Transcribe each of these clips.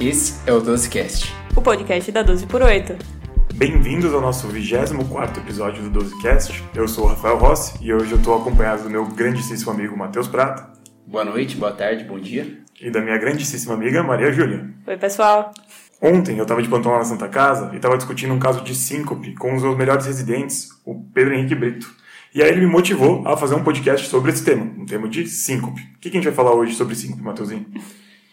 Esse é o Dozecast, o podcast da 12 por 8. Bem-vindos ao nosso 24 episódio do Dozecast. Eu sou o Rafael Rossi e hoje eu estou acompanhado do meu grandíssimo amigo Matheus Prata. Boa noite, boa tarde, bom dia. E da minha grandíssima amiga Maria Júlia. Oi, pessoal. Ontem eu estava de plantão lá na Santa Casa e estava discutindo um caso de síncope com os meus melhores residentes, o Pedro Henrique Brito. E aí ele me motivou a fazer um podcast sobre esse tema, um tema de síncope. O que, que a gente vai falar hoje sobre síncope, Matheusinho?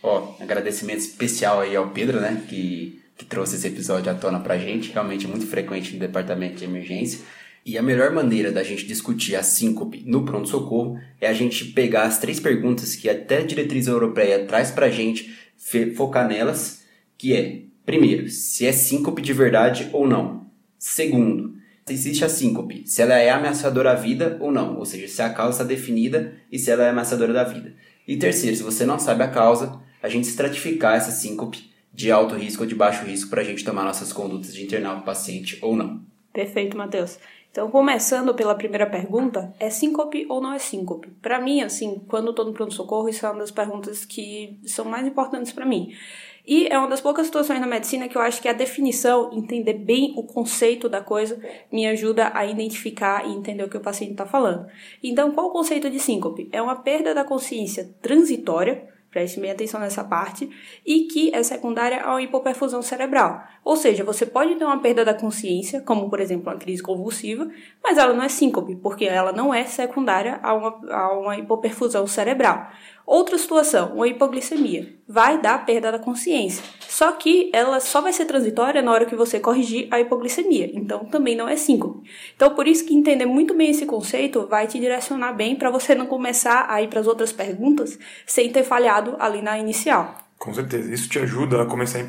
Ó, agradecimento especial aí ao Pedro, né, que, que trouxe esse episódio à tona pra gente, realmente muito frequente no departamento de emergência. E a melhor maneira da gente discutir a síncope no pronto-socorro é a gente pegar as três perguntas que até a diretriz europeia traz pra gente, focar nelas, que é, primeiro, se é síncope de verdade ou não. Segundo, se existe a síncope, se ela é ameaçadora à vida ou não, ou seja, se a causa está definida e se ela é ameaçadora da vida. E terceiro, se você não sabe a causa, a gente estratificar essa síncope de alto risco ou de baixo risco para a gente tomar nossas condutas de internar o paciente ou não. Perfeito, Matheus. Então, começando pela primeira pergunta, é síncope ou não é síncope? Para mim, assim, quando estou no pronto-socorro, isso é uma das perguntas que são mais importantes para mim. E é uma das poucas situações na medicina que eu acho que a definição, entender bem o conceito da coisa, me ajuda a identificar e entender o que o paciente está falando. Então, qual o conceito de síncope? É uma perda da consciência transitória, preste bem atenção nessa parte, e que é secundária a uma hipoperfusão cerebral. Ou seja, você pode ter uma perda da consciência, como por exemplo uma crise convulsiva, mas ela não é síncope, porque ela não é secundária a uma, a uma hipoperfusão cerebral. Outra situação, uma hipoglicemia, vai dar perda da consciência. Só que ela só vai ser transitória na hora que você corrigir a hipoglicemia. Então também não é síncope. Então por isso que entender muito bem esse conceito vai te direcionar bem para você não começar a ir para as outras perguntas sem ter falhado ali na inicial. Com certeza. Isso te ajuda a começar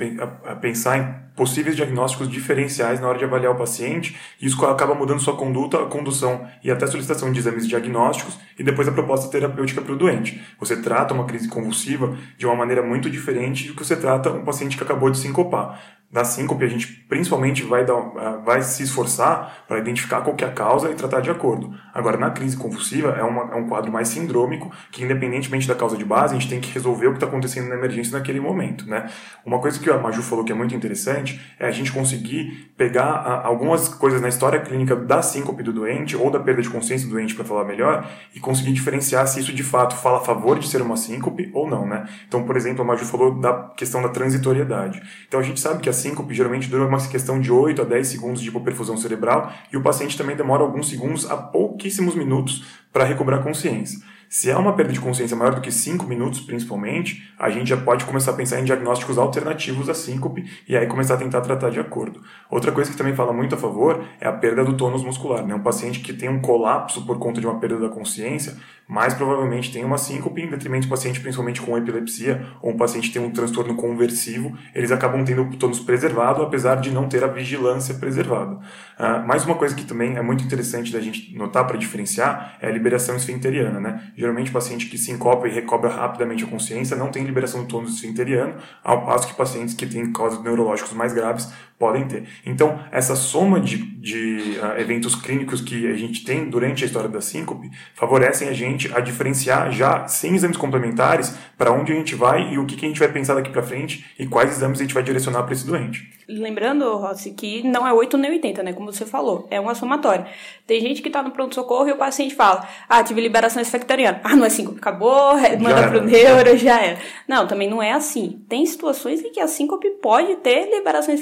a pensar em possíveis diagnósticos diferenciais na hora de avaliar o paciente. E isso acaba mudando sua conduta, condução e até solicitação de exames diagnósticos e depois a proposta terapêutica para o doente. Você trata uma crise convulsiva de uma maneira muito diferente do que você trata um paciente que acabou de sincopar da síncope, a gente principalmente vai, dar, ah, vai se esforçar para identificar qual é a causa e tratar de acordo. Agora, na crise convulsiva, é, uma, é um quadro mais sindrômico, que independentemente da causa de base, a gente tem que resolver o que está acontecendo na emergência naquele momento. Né? Uma coisa que a Maju falou que é muito interessante é a gente conseguir pegar a, ah, algumas coisas na história clínica da síncope do doente, ou da perda de consciência do doente, para falar melhor, e conseguir diferenciar se isso de fato fala a favor de ser uma síncope ou não. Né? Então, por exemplo, a Maju falou da questão da transitoriedade. Então, a gente sabe que a síncope geralmente dura uma questão de 8 a 10 segundos de hipoperfusão cerebral e o paciente também demora alguns segundos a pouquíssimos minutos para recobrar consciência. Se é uma perda de consciência maior do que 5 minutos, principalmente, a gente já pode começar a pensar em diagnósticos alternativos à síncope e aí começar a tentar tratar de acordo. Outra coisa que também fala muito a favor é a perda do tônus muscular. Né? Um paciente que tem um colapso por conta de uma perda da consciência, mais provavelmente tem uma síncope, em detrimento de paciente principalmente com epilepsia ou um paciente que tem um transtorno conversivo, eles acabam tendo o tônus preservado, apesar de não ter a vigilância preservada. Uh, mais uma coisa que também é muito interessante da gente notar para diferenciar é a liberação esfinteriana. Né? Geralmente, paciente que sincopa e recobra rapidamente a consciência não tem liberação do tônus esfinteriano, ao passo que pacientes que têm causas neurológicos mais graves podem ter. Então, essa soma de, de uh, eventos clínicos que a gente tem durante a história da síncope favorecem a gente a diferenciar já sem exames complementares para onde a gente vai e o que, que a gente vai pensar daqui para frente e quais exames a gente vai direcionar para esse doente. Lembrando, Rossi, que não é 8 nem 80, né? Como você falou, é uma somatória. Tem gente que está no pronto-socorro e o paciente fala: Ah, tive liberação esfecteriana. Ah, não é síncope, acabou, manda para o neuro, já era. Não, também não é assim. Tem situações em que a síncope pode ter liberação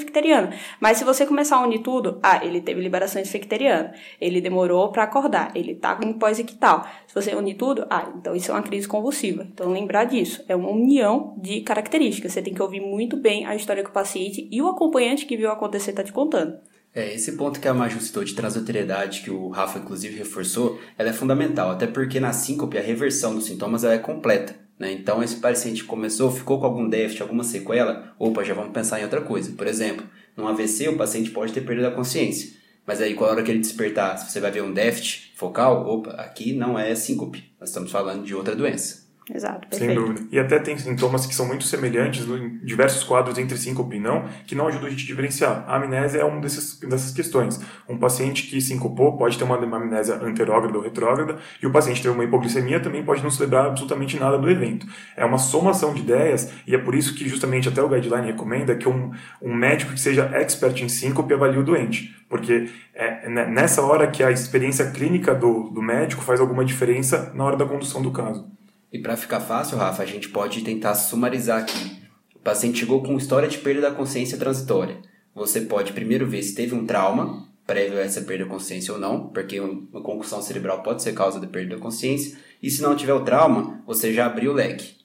Mas se você começar a unir tudo, ah, ele teve liberação esfecteriana, ele demorou para acordar, ele tá com pós-ictal. Se você unir tudo, ah, então isso é uma crise convulsiva. Então lembrar disso, é uma união de características. Você tem que ouvir muito bem a história que o paciente e o acompanhante que viu acontecer está te contando. É, esse ponto que a Maju citou de transitoriedade, que o Rafa inclusive reforçou, ela é fundamental, até porque na síncope a reversão dos sintomas é completa. Né? Então, esse paciente começou, ficou com algum déficit, alguma sequela, opa, já vamos pensar em outra coisa. Por exemplo, num AVC o paciente pode ter perda da consciência, mas aí, com a hora que ele despertar, se você vai ver um déficit focal, opa, aqui não é síncope, nós estamos falando de outra doença. Exato, perfeito. Sem dúvida. E até tem sintomas que são muito semelhantes em diversos quadros entre síncope e não, que não ajudam a gente a diferenciar. A amnésia é uma desses, dessas questões. Um paciente que sincopou pode ter uma, amnésia anterógrada ou retrógrada, e o paciente que teve uma hipoglicemia também pode não se lembrar absolutamente nada do evento. É uma somação de ideias, e é por isso que justamente até o guideline recomenda que um, um médico que seja expert em síncope avalie o doente. Porque é nessa hora que a experiência clínica do, do médico faz alguma diferença na hora da condução do caso. E para ficar fácil, Rafa, a gente pode tentar sumarizar aqui. O paciente chegou com história de perda da consciência transitória. Você pode primeiro ver se teve um trauma prévio a essa perda da consciência ou não, porque uma concussão cerebral pode ser causa da perda da consciência. E se não tiver o trauma, você já abriu o leque.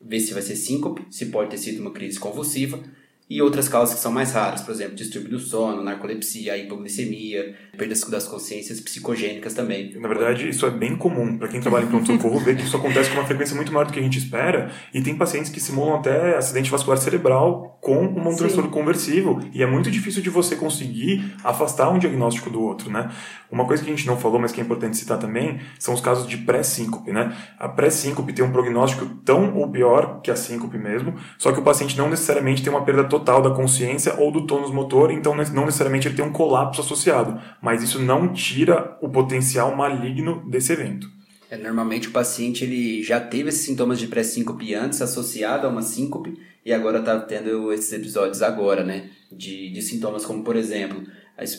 Ver se vai ser síncope, se pode ter sido uma crise convulsiva, e outras causas que são mais raras, por exemplo, distúrbio do sono, narcolepsia, hipoglicemia, perdas das consciências psicogênicas também. Na verdade, isso é bem comum para quem trabalha em pronto-socorro ver que isso acontece com uma frequência muito maior do que a gente espera e tem pacientes que simulam até acidente vascular cerebral com um transtorno conversivo e é muito difícil de você conseguir afastar um diagnóstico do outro, né? Uma coisa que a gente não falou, mas que é importante citar também, são os casos de pré-síncope, né? A pré-síncope tem um prognóstico tão ou pior que a síncope mesmo, só que o paciente não necessariamente tem uma perda total da consciência ou do tônus motor, então não necessariamente ele tem um colapso associado, mas isso não tira o potencial maligno desse evento. É, normalmente o paciente ele já teve esses sintomas de pré-síncope antes, associado a uma síncope, e agora está tendo esses episódios agora, né? De, de sintomas como, por exemplo,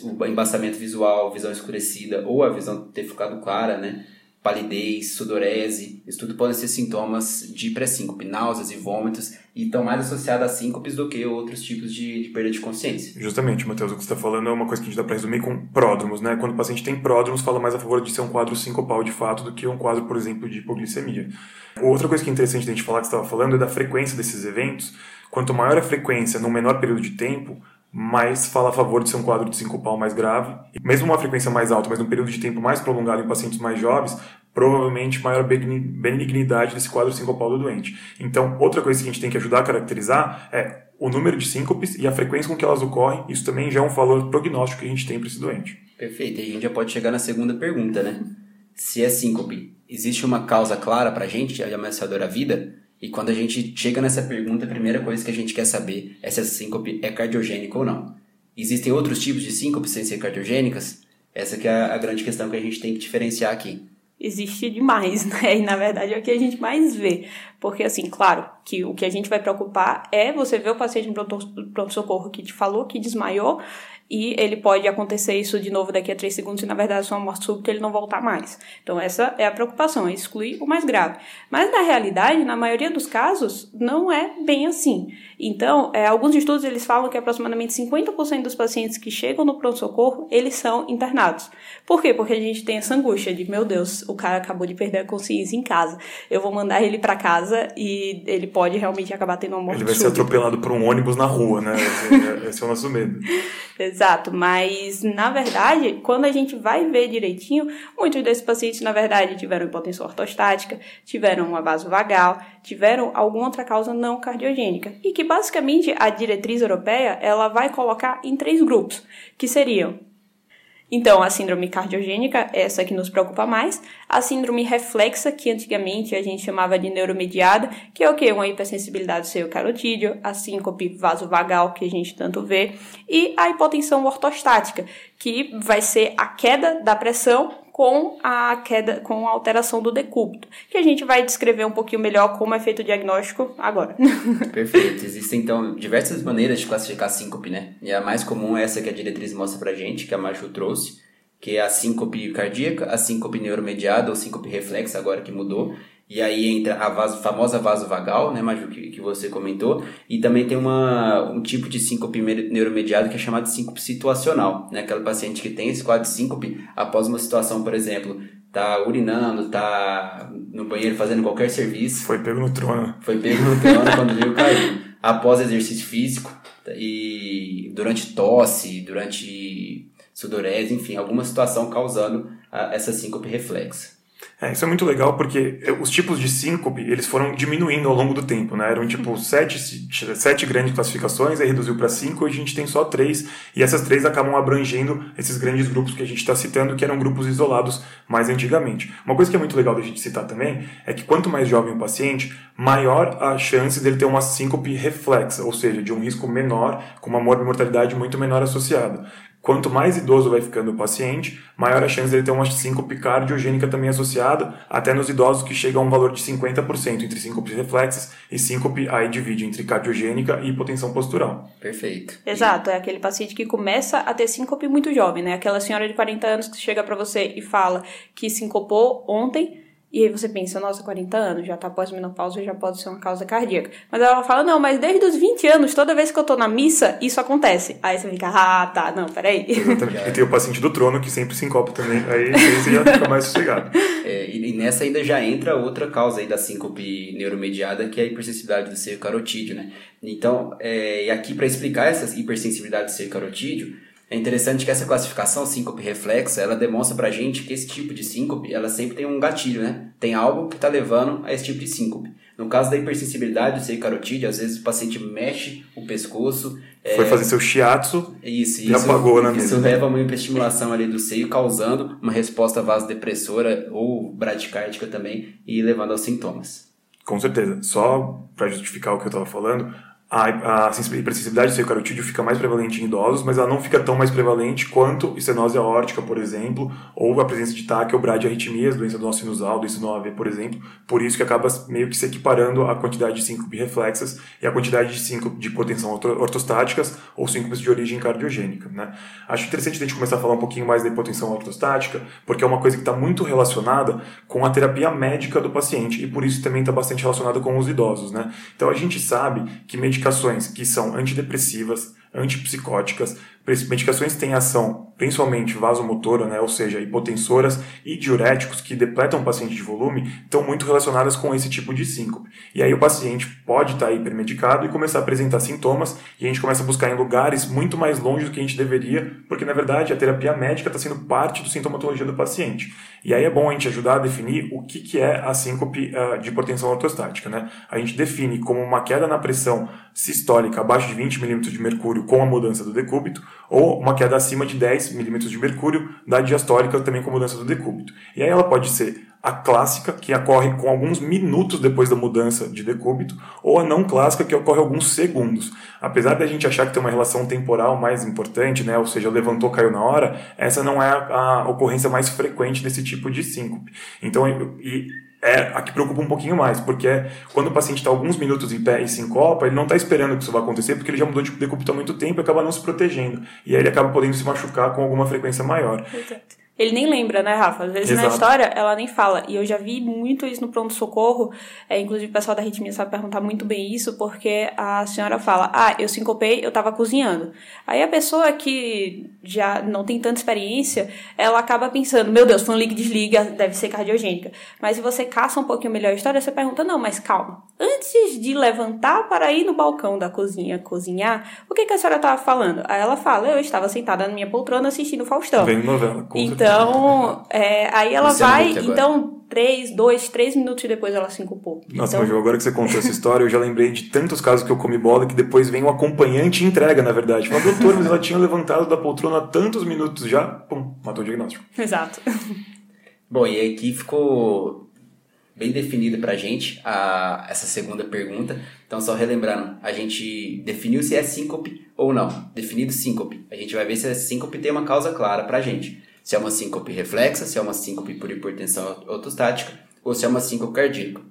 o embaçamento visual, visão escurecida ou a visão ter ficado clara, né? Palidez, sudorese, isso tudo podem ser sintomas de pré-síncope, náuseas e vômitos, e estão mais associados a síncopes do que outros tipos de, de perda de consciência. Justamente, Matheus, o que você está falando é uma coisa que a gente dá para resumir com pródromos, né? Quando o paciente tem pródromos, fala mais a favor de ser um quadro sincopal de fato do que um quadro, por exemplo, de hipoglicemia. Outra coisa que é interessante a gente falar que você estava falando é da frequência desses eventos. Quanto maior a frequência num menor período de tempo, mais fala a favor de ser um quadro de sincopal mais grave. Mesmo uma frequência mais alta, mas num período de tempo mais prolongado em pacientes mais jovens, provavelmente maior benignidade desse quadro sincopal do doente. Então, outra coisa que a gente tem que ajudar a caracterizar é o número de síncopes e a frequência com que elas ocorrem. Isso também já é um valor prognóstico que a gente tem para esse doente. Perfeito. E a gente já pode chegar na segunda pergunta, né? Se é síncope, existe uma causa clara para a gente, ameaçadora à vida? E quando a gente chega nessa pergunta, a primeira coisa que a gente quer saber é se essa síncope é cardiogênica ou não. Existem outros tipos de síncope sem ser cardiogênicas? Essa que é a grande questão que a gente tem que diferenciar aqui. Existe demais, né? E na verdade é o que a gente mais vê. Porque, assim, claro, que o que a gente vai preocupar é você ver o paciente no pronto-socorro que te falou que desmaiou e ele pode acontecer isso de novo daqui a três segundos e na verdade só uma morte súbita ele não voltar mais. Então essa é a preocupação, é excluir o mais grave. Mas na realidade, na maioria dos casos, não é bem assim. Então, é, alguns estudos eles falam que aproximadamente 50% dos pacientes que chegam no pronto-socorro, eles são internados. Por quê? Porque a gente tem essa angústia de, meu Deus, o cara acabou de perder a consciência em casa. Eu vou mandar ele para casa e ele pode realmente acabar tendo uma morte Ele vai súbita. ser atropelado por um ônibus na rua, né? Esse é o nosso medo. Exato, mas na verdade, quando a gente vai ver direitinho, muitos desses pacientes, na verdade, tiveram hipotensão ortostática, tiveram uma vasovagal, tiveram alguma outra causa não cardiogênica. E que basicamente a diretriz europeia ela vai colocar em três grupos, que seriam então, a síndrome cardiogênica, essa que nos preocupa mais, a síndrome reflexa, que antigamente a gente chamava de neuromediada, que é o que? Uma hipersensibilidade do seio carotídeo, a síncope vasovagal, que a gente tanto vê, e a hipotensão ortostática, que vai ser a queda da pressão com a queda, com a alteração do decúbito, que a gente vai descrever um pouquinho melhor como é feito o diagnóstico agora. Perfeito. Existem então diversas maneiras de classificar síncope, né? E a mais comum é essa que a diretriz mostra pra gente, que a Maju trouxe, que é a síncope cardíaca, a síncope neuromediada ou síncope reflexa agora que mudou, e aí entra a vaso, famosa vasovagal, né, Maju, que, que você comentou. E também tem uma, um tipo de síncope neuromediado que é chamado de síncope situacional, né? Aquela paciente que tem esse quadro de síncope após uma situação, por exemplo, tá urinando, tá no banheiro fazendo qualquer serviço. Foi pego no trono. Foi pego no trono quando viu cair. Após exercício físico e durante tosse, durante sudorese, enfim, alguma situação causando a, essa síncope reflexa. É, isso é muito legal porque os tipos de síncope, eles foram diminuindo ao longo do tempo, né? Eram tipo sete, sete grandes classificações, aí reduziu para cinco, hoje a gente tem só três, e essas três acabam abrangendo esses grandes grupos que a gente está citando, que eram grupos isolados mais antigamente. Uma coisa que é muito legal da gente citar também é que quanto mais jovem o paciente, maior a chance dele ter uma síncope reflexa, ou seja, de um risco menor, com uma mortalidade muito menor associada. Quanto mais idoso vai ficando o paciente, maior a chance dele ter uma síncope cardiogênica também associada, até nos idosos que chega a um valor de 50% entre síncopes reflexas e síncope, aí divide entre cardiogênica e hipotensão postural. Perfeito. Exato, é aquele paciente que começa a ter síncope muito jovem, né? Aquela senhora de 40 anos que chega para você e fala que sincopou ontem e aí você pensa, nossa, 40 anos, já tá pós-menopausa, já pode ser uma causa cardíaca. Mas ela fala, não, mas desde os 20 anos, toda vez que eu tô na missa, isso acontece. Aí você fica, ah, tá, não, peraí. Exatamente. E tem o paciente do trono que sempre se encopa também, aí você já fica mais sossegado. É, e nessa ainda já entra outra causa aí da síncope neuromediada, que é a hipersensibilidade do seio carotídeo, né? Então, é, e aqui para explicar essa hipersensibilidade do seio carotídeo, é interessante que essa classificação síncope reflexa, ela demonstra pra gente que esse tipo de síncope, ela sempre tem um gatilho, né? Tem algo que está levando a esse tipo de síncope. No caso da hipersensibilidade do seio carotídeo, às vezes o paciente mexe o pescoço. Foi é... fazer seu shiatsu isso, e isso, apagou na Isso leva a uma hiperestimulação ali do seio, causando uma resposta vasodepressora ou bradicárdica também e levando aos sintomas. Com certeza. Só para justificar o que eu estava falando, a, a hipersensibilidade do seio carotídeo fica mais prevalente em idosos, mas ela não fica tão mais prevalente quanto estenose aórtica, por exemplo, ou a presença de bradiarritmias, doença do nosso sinusal, doença do AV, por exemplo. Por isso que acaba meio que se equiparando a quantidade de síncope reflexas e a quantidade de síncope de hipotensão ortostáticas ou síncopes de origem cardiogênica. Né? Acho interessante a gente começar a falar um pouquinho mais da hipotensão ortostática, porque é uma coisa que está muito relacionada com a terapia médica do paciente e por isso também está bastante relacionada com os idosos. Né? Então a gente sabe que medicações que são antidepressivas, antipsicóticas, medicações que têm ação principalmente vasomotora, né, ou seja, hipotensoras e diuréticos que depletam o paciente de volume, estão muito relacionadas com esse tipo de síncope. E aí o paciente pode estar hipermedicado e começar a apresentar sintomas e a gente começa a buscar em lugares muito mais longe do que a gente deveria, porque na verdade a terapia médica está sendo parte do sintomatologia do paciente. E aí é bom a gente ajudar a definir o que, que é a síncope uh, de hipertensão ortostática. Né? A gente define como uma queda na pressão sistólica abaixo de 20 milímetros de mercúrio com a mudança do decúbito, ou uma queda acima de 10 milímetros de mercúrio da diastólica também com mudança do decúbito. E aí ela pode ser a clássica, que ocorre com alguns minutos depois da mudança de decúbito, ou a não clássica, que ocorre alguns segundos. Apesar da gente achar que tem uma relação temporal mais importante, né, ou seja, levantou, caiu na hora, essa não é a, a ocorrência mais frequente desse tipo de síncope. Então, e é a que preocupa um pouquinho mais, porque quando o paciente está alguns minutos em pé e se encopa, ele não está esperando que isso vá acontecer, porque ele já mudou de decúbito há muito tempo e acaba não se protegendo. E aí ele acaba podendo se machucar com alguma frequência maior. Exato. Ele nem lembra, né, Rafa? Às vezes Exato. na história ela nem fala. E eu já vi muito isso no pronto-socorro. É, inclusive o pessoal da arritmia sabe perguntar muito bem isso, porque a senhora fala: Ah, eu sincopei, eu tava cozinhando. Aí a pessoa que já não tem tanta experiência, ela acaba pensando: Meu Deus, foi um liga-desliga, deve ser cardiogênica. Mas se você caça um pouquinho melhor a história, você pergunta: Não, mas calma. Antes de levantar para ir no balcão da cozinha cozinhar, o que, que a senhora tava falando? Aí ela fala: Eu estava sentada na minha poltrona assistindo Faustão. Vem novela, com então, então, é, aí ela vai, então, três, dois, três minutos depois ela se incupou. Nossa, então... Ju, agora que você contou essa história, eu já lembrei de tantos casos que eu comi bola que depois vem o um acompanhante e entrega, na verdade. Fala, doutor, mas ela tinha levantado da poltrona há tantos minutos já, pum, matou o diagnóstico. Exato. Bom, e aqui ficou bem definido pra gente a, essa segunda pergunta. Então, só relembrando, a gente definiu se é síncope ou não. Definido síncope. A gente vai ver se a síncope tem uma causa clara pra gente se é uma síncope reflexa, se é uma síncope por hipertensão ortostática ou se é uma síncope cardíaca.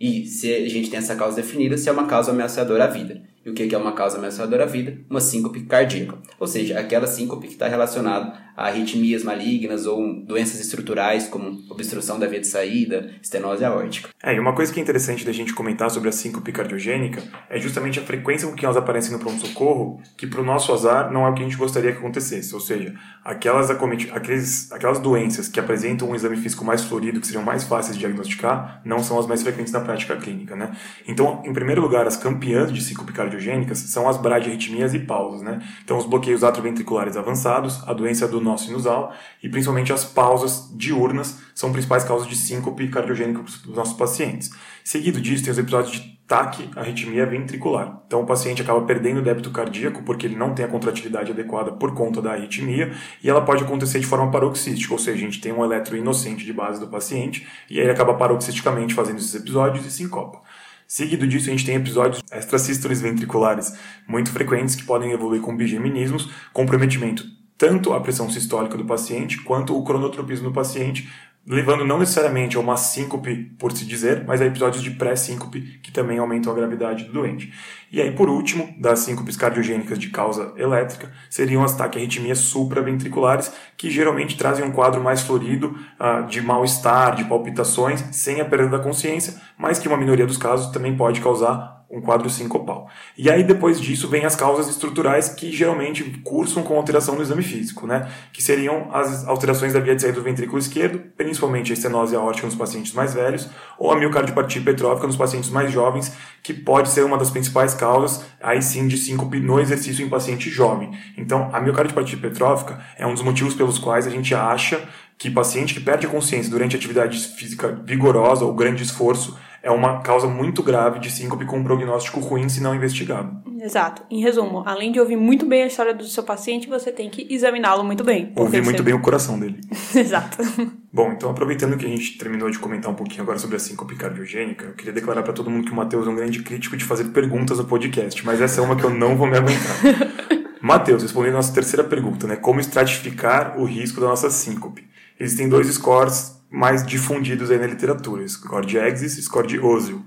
E se a gente tem essa causa definida, se é uma causa ameaçadora à vida. E o que é uma causa ameaçadora à vida? Uma síncope cardíaca. Ou seja, aquela síncope que está relacionada a arritmias malignas ou doenças estruturais como obstrução da via de saída, estenose aórtica. É, e uma coisa que é interessante da gente comentar sobre a síncope cardiogênica é justamente a frequência com que elas aparecem no pronto-socorro, que para o nosso azar não é o que a gente gostaria que acontecesse. Ou seja, aquelas, aqueles, aquelas doenças que apresentam um exame físico mais florido, que seriam mais fáceis de diagnosticar, não são as mais frequentes na prática clínica. Né? Então, em primeiro lugar, as campeãs de síncope cardiogênica cardiogênicas são as bradiarritmias e pausas, né? Então, os bloqueios atrioventriculares avançados, a doença do nó sinusal e principalmente as pausas diurnas são principais causas de síncope cardiogênica dos nossos pacientes. Seguido disso, tem os episódios de taquiarritmia ventricular. Então, o paciente acaba perdendo o débito cardíaco porque ele não tem a contratilidade adequada por conta da arritmia e ela pode acontecer de forma paroxística, ou seja, a gente tem um eletro inocente de base do paciente e aí ele acaba paroxisticamente fazendo esses episódios e sincopa. Seguido disso, a gente tem episódios extrasístoles ventriculares muito frequentes que podem evoluir com bigeminismos, comprometimento tanto a pressão sistólica do paciente quanto o cronotropismo do paciente, levando não necessariamente a uma síncope, por se dizer, mas a episódios de pré-síncope, que também aumentam a gravidade do doente. E aí, por último, das síncopes cardiogênicas de causa elétrica, seriam as taquiarritmias supraventriculares, que geralmente trazem um quadro mais florido, uh, de mal-estar, de palpitações, sem a perda da consciência, mas que uma minoria dos casos também pode causar um quadro sincopal. E aí depois disso vem as causas estruturais que geralmente cursam com alteração no exame físico, né? Que seriam as alterações da via de saída do ventrículo esquerdo, principalmente a estenose aórtica nos pacientes mais velhos, ou a miocardiopatia hipertrófica nos pacientes mais jovens, que pode ser uma das principais causas, aí sim, de síncope no exercício em paciente jovem. Então, a miocardiopatia hipertrófica é um dos motivos pelos quais a gente acha que paciente que perde a consciência durante atividade física vigorosa ou grande esforço é uma causa muito grave de síncope com um prognóstico ruim se não investigado. Exato. Em resumo, além de ouvir muito bem a história do seu paciente, você tem que examiná-lo muito bem. Ouvir muito bem o coração dele. Exato. Bom, então aproveitando que a gente terminou de comentar um pouquinho agora sobre a síncope cardiogênica, eu queria declarar para todo mundo que o Matheus é um grande crítico de fazer perguntas no podcast, mas essa é uma que eu não vou me aguentar. Matheus, respondendo a nossa terceira pergunta, né? Como estratificar o risco da nossa síncope? Existem dois scores mais difundidos aí na literatura, score Exis e score de Ozil.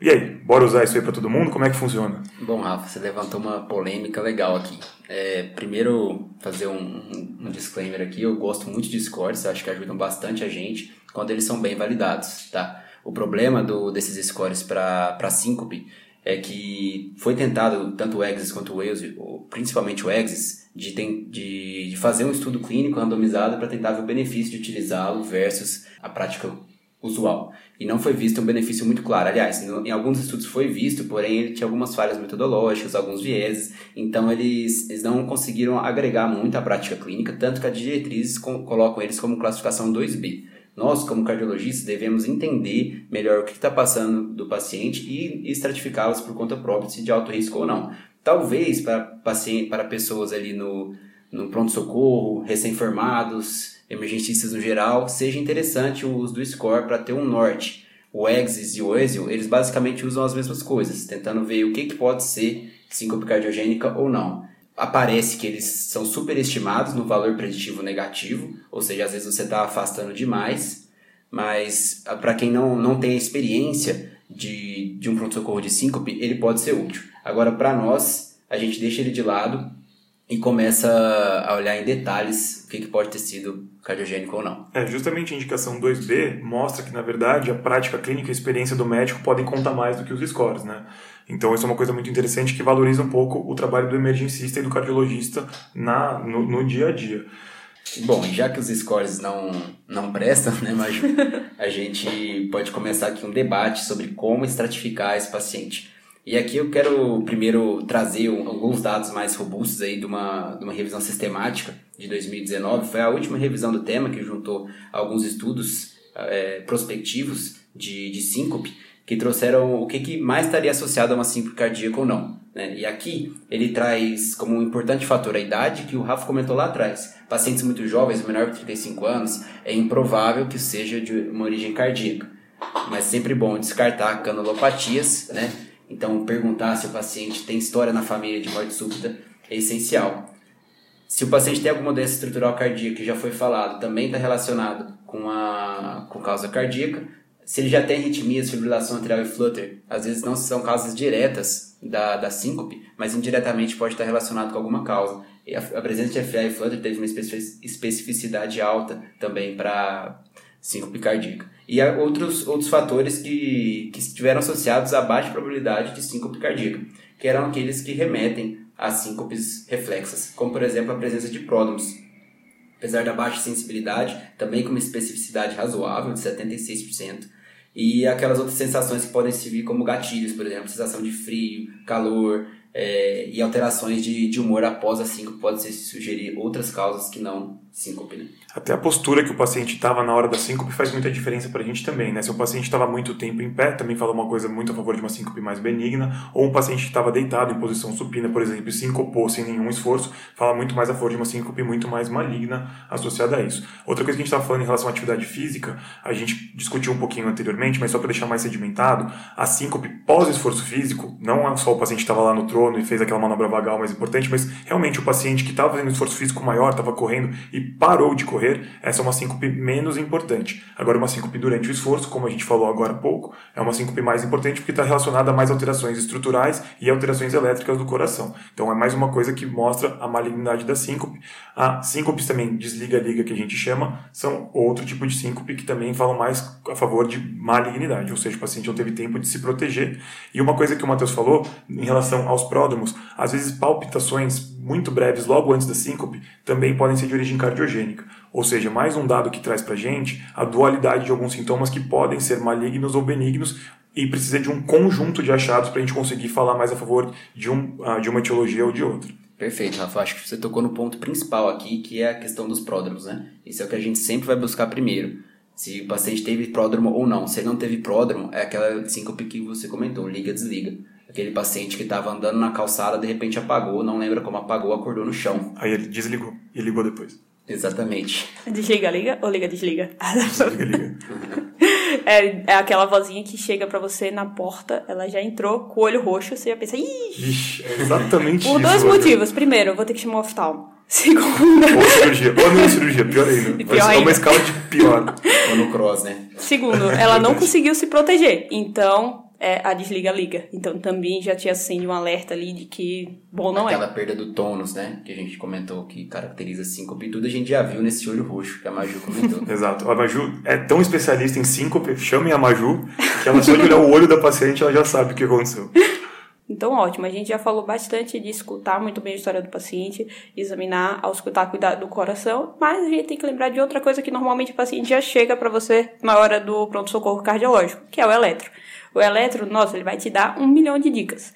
E aí, bora usar isso aí para todo mundo? Como é que funciona? Bom, Rafa, você levantou uma polêmica legal aqui. É, primeiro, fazer um, um, um, disclaimer aqui, eu gosto muito de scores, acho que ajudam bastante a gente quando eles são bem validados, tá? O problema do, desses scores para síncope é que foi tentado tanto o Exis quanto o Ozil, principalmente o Exis, de, de, de fazer um estudo clínico randomizado para tentar ver o benefício de utilizá-lo versus a prática usual. E não foi visto um benefício muito claro. Aliás, em alguns estudos foi visto, porém ele tinha algumas falhas metodológicas, alguns vieses, então eles, eles não conseguiram agregar muito à prática clínica, tanto que as diretrizes colocam eles como classificação 2B. Nós, como cardiologistas, devemos entender melhor o que está passando do paciente e estratificá-los por conta própria, se de alto risco ou não. Talvez para, paciente, para pessoas ali no, no pronto-socorro, recém-formados, emergencistas no geral, seja interessante o uso do score para ter um norte. O EXIS e o ESIL, eles basicamente usam as mesmas coisas, tentando ver o que, que pode ser síncope cardiogênica ou não. Aparece que eles são superestimados no valor preditivo negativo, ou seja, às vezes você está afastando demais, mas ah, para quem não, não tem a experiência de, de um pronto-socorro de síncope, ele pode ser útil. Agora, para nós, a gente deixa ele de lado e começa a olhar em detalhes o que, que pode ter sido cardiogênico ou não. É, justamente a indicação 2B mostra que, na verdade, a prática clínica e a experiência do médico podem contar mais do que os scores, né? Então, isso é uma coisa muito interessante que valoriza um pouco o trabalho do emergencista e do cardiologista na, no, no dia a dia. Bom, já que os scores não, não prestam, né, Maju? a gente pode começar aqui um debate sobre como estratificar esse paciente. E aqui eu quero primeiro trazer alguns dados mais robustos aí de uma, de uma revisão sistemática de 2019. Foi a última revisão do tema que juntou alguns estudos é, prospectivos de, de síncope que trouxeram o que, que mais estaria associado a uma síncope cardíaca ou não. Né? E aqui ele traz como um importante fator a idade, que o Rafa comentou lá atrás. Pacientes muito jovens, menor de 35 anos, é improvável que seja de uma origem cardíaca. Mas sempre bom descartar canulopatias, né? Então, perguntar se o paciente tem história na família de morte súbita é essencial. Se o paciente tem alguma doença estrutural cardíaca que já foi falado, também está relacionado com a com causa cardíaca. Se ele já tem arritmias, fibrilação atrial e flutter, às vezes não são causas diretas da, da síncope, mas indiretamente pode estar relacionado com alguma causa. A, a presença de FA e flutter teve uma especificidade alta também para síncope cardíaca. E há outros, outros fatores que, que estiveram associados à baixa probabilidade de síncope cardíaca, que eram aqueles que remetem a síncopes reflexas, como por exemplo a presença de pródromos. Apesar da baixa sensibilidade, também com uma especificidade razoável de 76%, E aquelas outras sensações que podem servir como gatilhos, por exemplo, sensação de frio, calor, é, e alterações de, de humor após a síncope pode ser sugerir outras causas que não síncope. Né? Até a postura que o paciente estava na hora da síncope faz muita diferença para a gente também, né? Se o paciente estava muito tempo em pé, também fala uma coisa muito a favor de uma síncope mais benigna, ou um paciente que estava deitado em posição supina, por exemplo, e sincopou sem nenhum esforço, fala muito mais a favor de uma síncope muito mais maligna associada a isso. Outra coisa que a gente estava falando em relação à atividade física, a gente discutiu um pouquinho anteriormente, mas só para deixar mais sedimentado, a síncope pós-esforço físico, não é só o paciente que estava lá no trono e fez aquela manobra vagal mais importante, mas realmente o paciente que estava fazendo esforço físico maior, estava correndo e parou de correr, essa é uma síncope menos importante. Agora, uma síncope durante o esforço, como a gente falou agora há pouco, é uma síncope mais importante porque está relacionada a mais alterações estruturais e alterações elétricas do coração. Então, é mais uma coisa que mostra a malignidade da síncope. A síncopes também desliga-liga, que a gente chama, são outro tipo de síncope que também falam mais a favor de malignidade, ou seja, o paciente não teve tempo de se proteger. E uma coisa que o Matheus falou em relação aos pródromos, às vezes palpitações muito breves logo antes da síncope também podem ser de origem cardiogênica. Ou seja, mais um dado que traz para gente a dualidade de alguns sintomas que podem ser malignos ou benignos e precisa de um conjunto de achados para a gente conseguir falar mais a favor de, um, ah, de uma etiologia ou de outra. Perfeito, Rafa. Acho que você tocou no ponto principal aqui, que é a questão dos pródromos, né? Isso é o que a gente sempre vai buscar primeiro. Se o paciente teve pródromo ou não. Se ele não teve pródromo, é aquela síncope que você comentou, liga-desliga. Aquele paciente que estava andando na calçada, de repente apagou, não lembra como apagou, acordou no chão. Aí ele desligou e ligou depois. Exatamente. Desliga, liga ou liga, desliga? Desliga, liga. É, é aquela vozinha que chega pra você na porta, ela já entrou com o olho roxo, você já pensa! Ixi, é exatamente Por isso. dois motivos. Primeiro, eu vou ter que chamar o oftalmo. Segundo, Ou cirurgia. Ou não cirurgia, pior ainda. Vai pior ser ainda. uma escala de pior. Ou no cross, né? segundo, ela não conseguiu se proteger. Então, é a desliga-liga. Então, também já tinha acende um alerta ali de que bom não Aquela é. perda do tônus, né? Que a gente comentou que caracteriza síncope e tudo, a gente já viu nesse olho roxo que a Maju comentou. Exato. A Maju é tão especialista em síncope, chamem a Maju, que ela só de olhar o olho da paciente, ela já sabe o que aconteceu. Então, ótimo. A gente já falou bastante de escutar muito bem a história do paciente, examinar, ao escutar, cuidar do coração, mas a gente tem que lembrar de outra coisa que normalmente o paciente já chega para você na hora do pronto-socorro cardiológico, que é o eletro. O eletro, nossa, ele vai te dar um milhão de dicas.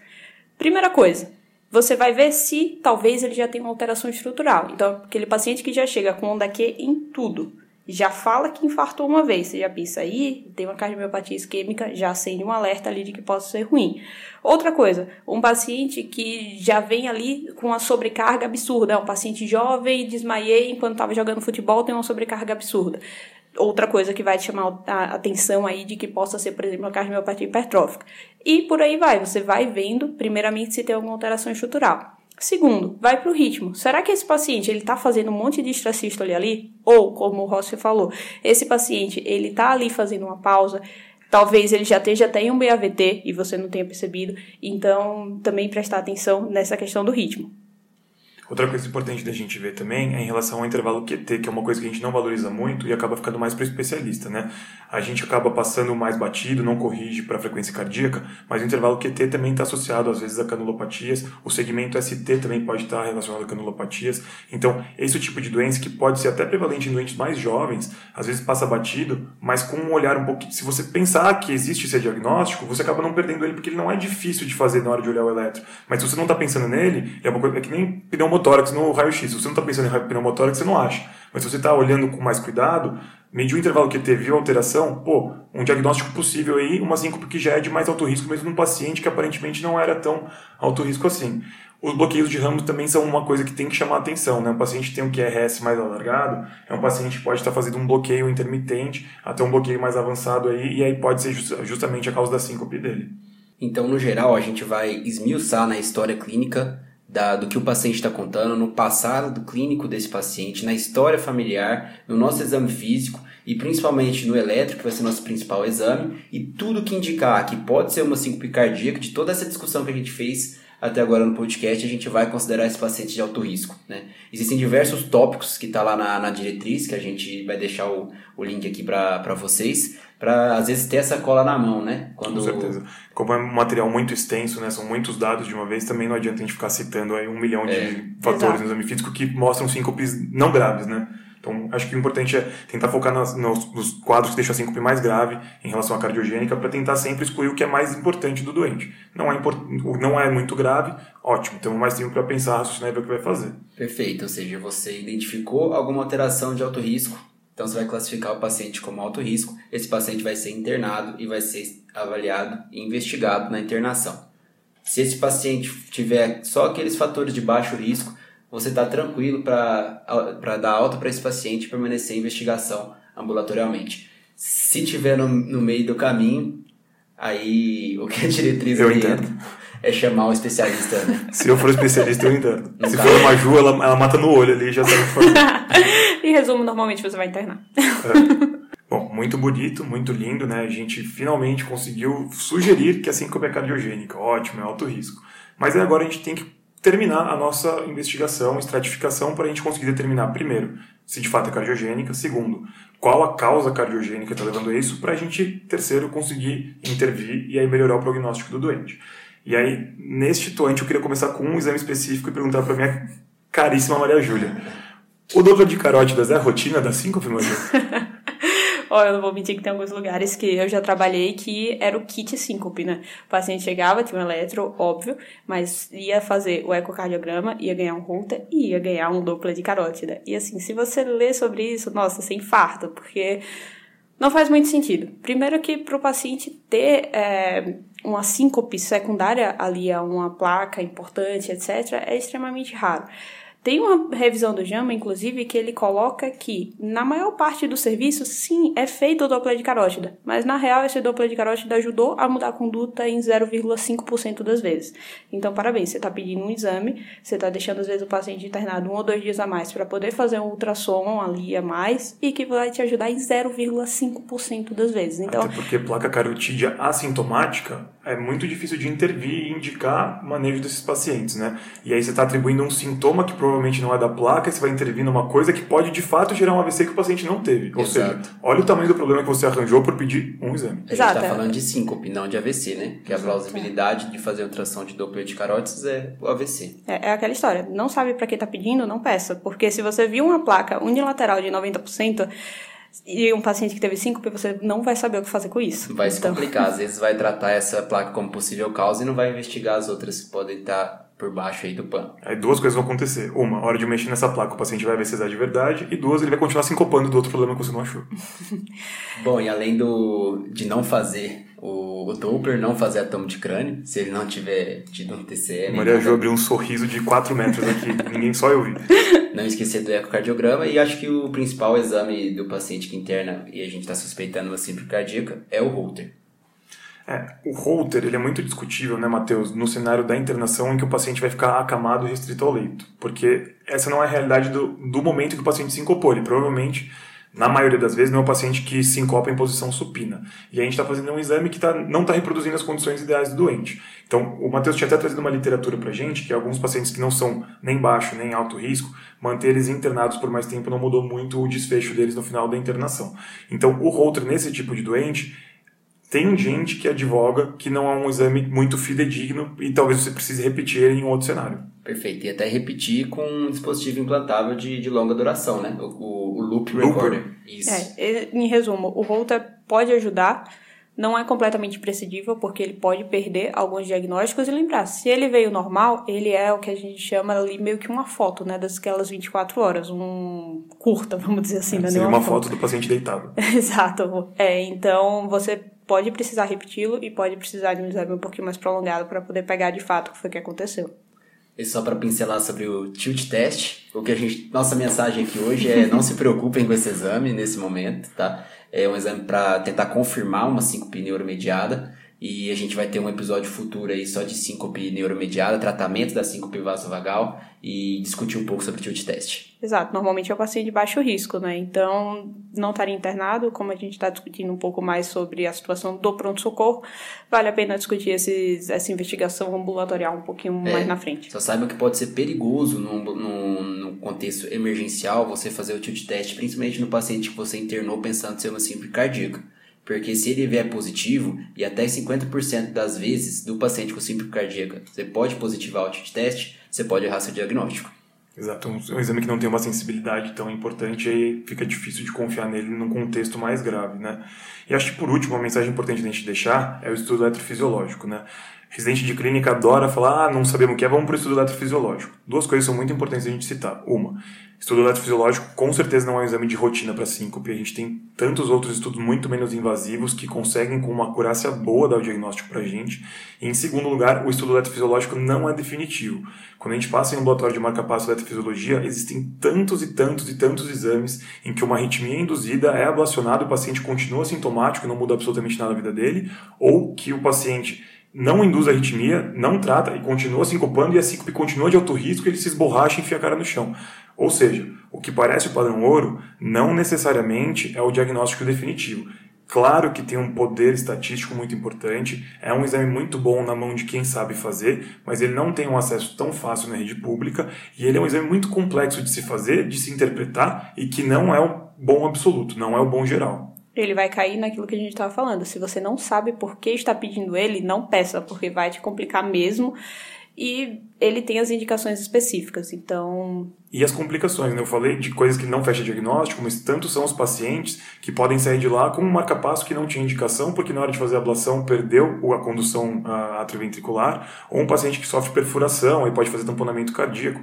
Primeira coisa, você vai ver se talvez ele já tem uma alteração estrutural. Então, aquele paciente que já chega com onda Q em tudo, já fala que infartou uma vez, você já pensa aí, tem uma cardiomiopatia isquêmica, já acende um alerta ali de que possa ser ruim. Outra coisa, um paciente que já vem ali com uma sobrecarga absurda, é um paciente jovem, desmaiei enquanto estava jogando futebol, tem uma sobrecarga absurda. Outra coisa que vai te chamar a atenção aí de que possa ser, por exemplo, a cardiomiopatia hipertrófica. E por aí vai, você vai vendo, primeiramente, se tem alguma alteração estrutural. Segundo, vai para o ritmo. Será que esse paciente ele está fazendo um monte de extrasístole ali? Ou, como o Rossi falou, esse paciente ele está ali fazendo uma pausa, talvez ele já esteja até em um BAVT e você não tenha percebido. Então, também prestar atenção nessa questão do ritmo. Outra coisa importante da gente ver também é em relação ao intervalo QT, que é uma coisa que a gente não valoriza muito e acaba ficando mais para o especialista, né? A gente acaba passando mais batido, não corrige para a frequência cardíaca, mas o intervalo QT também está associado às vezes a canulopatias, o segmento ST também pode estar relacionado a canulopatias. Então, esse o tipo de doença que pode ser até prevalente em doentes mais jovens, às vezes passa batido, mas com um olhar um pouquinho. Se você pensar que existe esse diagnóstico, você acaba não perdendo ele porque ele não é difícil de fazer na hora de olhar o eletro. Mas se você não está pensando nele, é uma coisa é que nem pneumotórax no raio-x. Se você não está pensando em pneumotórax, você não acha. Mas se você está olhando com mais cuidado, medir o intervalo que teve alteração, pô, um diagnóstico possível aí, uma síncope que já é de mais alto risco, mesmo num paciente que aparentemente não era tão alto risco assim. Os bloqueios de ramos também são uma coisa que tem que chamar atenção, né? Um paciente que tem um QRS mais alargado, é um paciente que pode estar fazendo um bloqueio intermitente, até um bloqueio mais avançado aí, e aí pode ser just- justamente a causa da síncope dele. Então, no geral, a gente vai esmiuçar na história clínica da, do que o paciente está contando, no passado do clínico desse paciente, na história familiar, no nosso exame físico e principalmente no elétrico, que vai ser nosso principal exame, e tudo que indicar que pode ser uma síncope cardíaca, de toda essa discussão que a gente fez até agora no podcast, a gente vai considerar esse paciente de alto risco. Né? Existem diversos tópicos que está lá na, na diretriz, que a gente vai deixar o, o link aqui para vocês, para às vezes ter essa cola na mão, né? Quando... Com certeza. Como é um material muito extenso, né, são muitos dados de uma vez, também não adianta a gente ficar citando aí um milhão de É. fatores Exato. no exame físico que mostram síncopes não graves, né? Então, acho que o importante é tentar focar nas, nos, nos, quadros que deixam a síncope mais grave em relação à cardiogênica para tentar sempre excluir o que é mais importante do doente. Não é, import, não é muito grave, ótimo, temos mais tempo para pensar, raciocinar e ver o que vai fazer. Perfeito, ou seja, você identificou alguma alteração de alto risco, então você vai classificar o paciente como alto risco, esse paciente vai ser internado e vai ser avaliado e investigado na internação. Se esse paciente tiver só aqueles fatores de baixo risco, você está tranquilo para dar alta para esse paciente e permanecer em investigação ambulatorialmente. Se tiver no, no meio do caminho, aí o que a diretriz eu entendo. é chamar um especialista, né? Se eu for especialista, eu entendo. No Se caso. for uma Ju, ela, ela mata no olho ali já sabe Em resumo, normalmente você vai internar. É. Bom, muito bonito, muito lindo, né? A gente finalmente conseguiu sugerir que a síncope é cardiogênica. Ótimo, é alto risco. Mas agora a gente tem que terminar a nossa investigação, estratificação, para a gente conseguir determinar, primeiro, se de fato é cardiogênica, segundo, qual a causa cardiogênica está levando a isso, para a gente, terceiro, conseguir intervir e aí melhorar o prognóstico do doente. E aí, neste toante, eu queria começar com um exame específico e perguntar para minha caríssima Maria Júlia. O Doppler de carótidas é a rotina da síncope, Maria? Ó, eu não vou mentir que tem alguns lugares que eu já trabalhei que era o kit síncope, né? O paciente chegava, tinha um eletro, óbvio, mas ia fazer o ecocardiograma, ia ganhar um Holter e ia ganhar um Doppler de carótida. E assim, se você ler sobre isso, nossa, você infarta, porque não faz muito sentido. Primeiro que para o paciente ter é, uma síncope secundária ali a uma placa importante, etc., é extremamente raro. Tem uma revisão do JAMA, inclusive, que ele coloca que na maior parte do serviço, sim, é feito o Doppler de carótida, mas na real esse Doppler de carótida ajudou a mudar a conduta em 0,5% das vezes. Então, parabéns, você está pedindo um exame, você está deixando às vezes o paciente internado um ou dois dias a mais para poder fazer um ultrassom ali a mais e que vai te ajudar em 0,5% das vezes. Então, Até porque placa carotídea assintomática é muito difícil de intervir e indicar manejo desses pacientes, né? E aí você está atribuindo um sintoma que provavelmente não é da placa, você vai intervir numa coisa que pode de fato gerar um AVC que o paciente não teve. Ou Exato. seja, olha o tamanho do problema que você arranjou por pedir um exame. A gente está falando de síncope, não de AVC, né? Que a plausibilidade de fazer ultrassom de Doppler de carótides é o AVC. É, é aquela história, não sabe para que está pedindo, não peça. Porque se você viu uma placa unilateral de 90%, e um paciente que teve síncope, você não vai saber o que fazer com isso. Vai então... se complicar. Às vezes vai tratar essa placa como possível causa e não vai investigar as outras que podem estar por baixo aí do pano. Aí duas coisas vão acontecer. Uma, a hora de mexer nessa placa, o paciente vai ver se é de verdade. E duas, ele vai continuar sincopando do outro problema que você não achou. Bom, e além do de não fazer o, o Doppler, não fazer tomo de crânio, se ele não tiver tido um TCM... Maria Ju abriu um sorriso de 4 metros aqui. ninguém só eu vi. não esquecer do ecocardiograma e acho que o principal exame do paciente que interna e a gente está suspeitando uma síndrome cardíaca é o Holter. É, o Holter ele é muito discutível, né, Matheus, no cenário da internação em que o paciente vai ficar acamado e restrito ao leito, porque essa não é a realidade do, do momento que o paciente se incopou. Ele provavelmente na maioria das vezes, não é um paciente que se encopa em posição supina. E a gente está fazendo um exame que tá, não está reproduzindo as condições ideais do doente. Então, o Matheus tinha até trazido uma literatura para gente que alguns pacientes que não são nem baixo nem alto risco, manter eles internados por mais tempo não mudou muito o desfecho deles no final da internação. Então, o Holter nesse tipo de doente, tem gente que advoga que não é um exame muito fidedigno e talvez você precise repetir ele em outro cenário. Perfeito. E até repetir com um dispositivo implantável de, de longa duração, né? O, o Loop Recorder. Isso. É, em resumo, o Holter pode ajudar, não é completamente imprescindível, porque ele pode perder alguns diagnósticos. E lembrar, se ele veio normal, ele é o que a gente chama ali meio que uma foto, né? Daquelas 24 horas, um curta, vamos dizer assim. É, né? seria uma foto. foto do paciente deitado. Exato. É, então você pode precisar repeti-lo e pode precisar de um exame um pouquinho mais prolongado para poder pegar de fato o que foi que aconteceu. E só para pincelar sobre o tilt test, o que a gente, nossa mensagem aqui hoje é não se preocupem com esse exame nesse momento, tá? É um exame para tentar confirmar uma síncope neuromediada e a gente vai ter um episódio futuro aí só de síncope neuromediada, tratamento da síncope vasovagal e discutir um pouco sobre o tilt test. Exato, normalmente é um paciente de baixo risco, né? Então, não estaria internado, como a gente está discutindo um pouco mais sobre a situação do pronto-socorro, vale a pena discutir esses, essa investigação ambulatorial um pouquinho é, mais na frente. Só saiba que pode ser perigoso num, num, num, contexto emergencial você fazer o tilt test, principalmente no paciente que você internou pensando ser uma síndrome cardíaca. Porque se ele vier positivo, e até 50% das vezes do paciente com síndrome cardíaca, você pode positivar o TIT teste, você pode errar seu diagnóstico. Exato, um, um, exame que não tem uma sensibilidade tão importante aí fica difícil de confiar nele num contexto mais grave, né? E acho que por último, uma mensagem importante a gente deixar é o estudo eletrofisiológico, né? Residente de clínica adora falar, ah, não sabemos o que é, vamos para o estudo eletrofisiológico. Duas coisas são muito importantes a gente citar. Uma, estudo eletrofisiológico com certeza não é um exame de rotina para síncope. A gente tem tantos outros estudos muito menos invasivos que conseguem com uma acurácia boa dar o diagnóstico para a gente. E em segundo lugar, o estudo eletrofisiológico não é definitivo. Quando a gente passa em um ambulatório de marca-passo eletrofisiologia, existem tantos e tantos e tantos exames em que uma arritmia induzida é ablacionada e o paciente continua sintomático, não muda absolutamente nada na vida dele, ou que o paciente não induz a arritmia, não trata e continua sincopando e a síncope continua de alto risco, ele se esborracha e enfia a cara no chão. Ou seja, o que parece o padrão ouro não necessariamente é o diagnóstico definitivo. Claro que tem um poder estatístico muito importante, é um exame muito bom na mão de quem sabe fazer, mas ele não tem um acesso tão fácil na rede pública e ele é um exame muito complexo de se fazer, de se interpretar e que não é o bom absoluto, não é o bom geral ele vai cair naquilo que a gente estava falando. Se você não sabe por que está pedindo ele, não peça, porque vai te complicar mesmo. E ele tem as indicações específicas, então. E as complicações, né? Eu falei de coisas que não fecha diagnóstico, mas tanto são os pacientes que podem sair de lá com um marca-passo que não tinha indicação, porque na hora de fazer a ablação perdeu a condução atrioventricular, ou um paciente que sofre perfuração e pode fazer tamponamento cardíaco.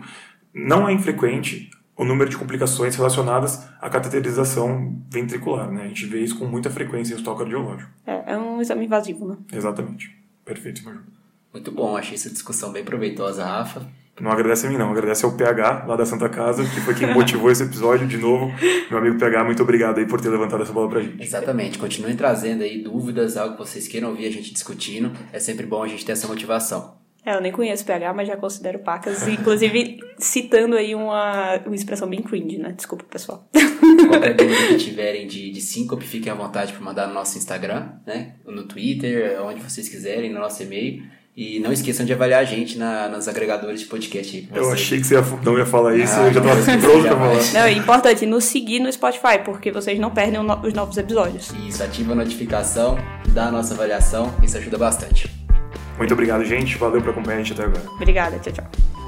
Não é infrequente o número de complicações relacionadas à cateterização ventricular. Né? A gente vê isso com muita frequência em hospital cardiológico. É, é um exame invasivo, né? Exatamente. Perfeito, Maju. Muito bom, achei essa discussão bem proveitosa, Rafa. Não agradece a mim, não. Agradece ao PH, lá da Santa Casa, que foi quem motivou esse episódio. De novo, meu amigo PH, muito obrigado aí por ter levantado essa bola pra gente. Exatamente. Continuem trazendo aí dúvidas, algo que vocês queiram ouvir a gente discutindo. É sempre bom a gente ter essa motivação. É, eu nem conheço PH, mas já considero pacas. Inclusive, citando aí uma, uma expressão bem cringe, né? Desculpa, pessoal. Qualquer dúvida que tiverem de, de síncope, fiquem à vontade para mandar no nosso Instagram, né? No Twitter, onde vocês quiserem, no nosso e-mail. E não esqueçam de avaliar a gente na, nos agregadores de podcast aí. Eu achei que você ia, não ia falar isso, ah, eu já estava pronto para falar. Não, é importante nos seguir no Spotify, porque vocês não perdem os novos episódios. Isso, ativa a notificação, dá a nossa avaliação, isso ajuda bastante. Muito obrigado, gente. Valeu por acompanhar a gente até agora. Obrigada, tchau, tchau.